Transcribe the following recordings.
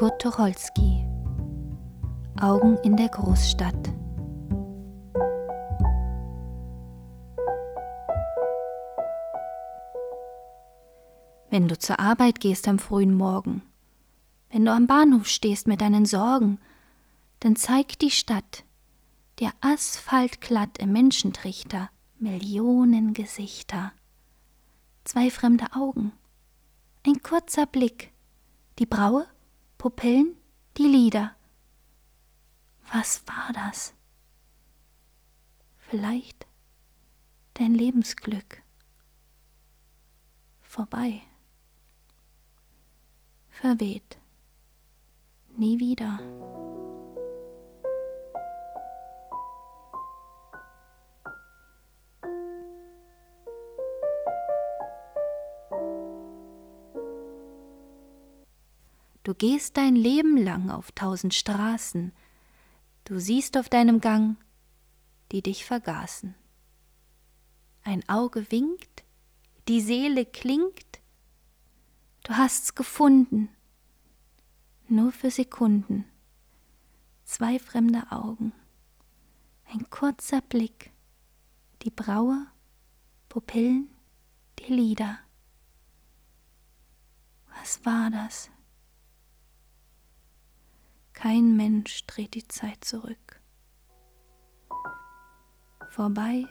Kurt Tucholsky. Augen in der Großstadt. Wenn du zur Arbeit gehst am frühen Morgen, wenn du am Bahnhof stehst mit deinen Sorgen, dann zeigt die Stadt, der Asphalt glatt im Menschentrichter, Millionen Gesichter, zwei fremde Augen, ein kurzer Blick, die Braue, Pupillen, die Lider. Was war das? Vielleicht dein Lebensglück. Vorbei. Verweht. Nie wieder. Du gehst dein Leben lang auf tausend Straßen, du siehst auf deinem Gang, die dich vergaßen. Ein Auge winkt, die Seele klingt, du hast's gefunden, nur für Sekunden. Zwei fremde Augen, ein kurzer Blick, die Braue, Pupillen, die Lider. Was war das? Kein Mensch dreht die Zeit zurück. Vorbei,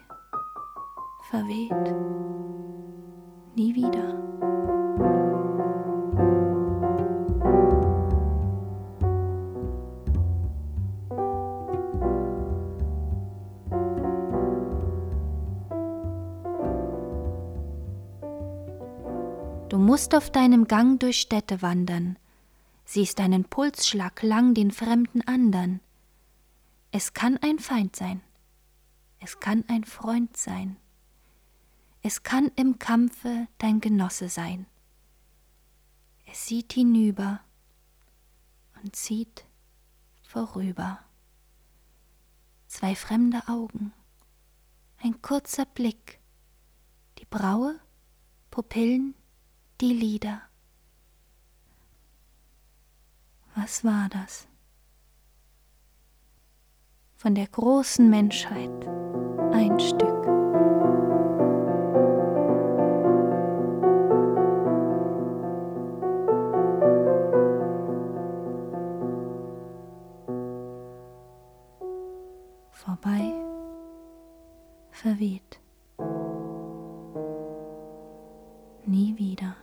verweht, nie wieder. Du musst auf deinem Gang durch Städte wandern, siehst deinen Pulsschlag lang den fremden andern. Es kann ein Feind sein, es kann ein Freund sein, es kann im Kampfe dein Genosse sein. Es sieht hinüber und zieht vorüber. Zwei fremde Augen, ein kurzer Blick, die Braue, Pupillen, die Lider. Was war das? Von der großen Menschheit ein Stück. Vorbei, verweht, nie wieder.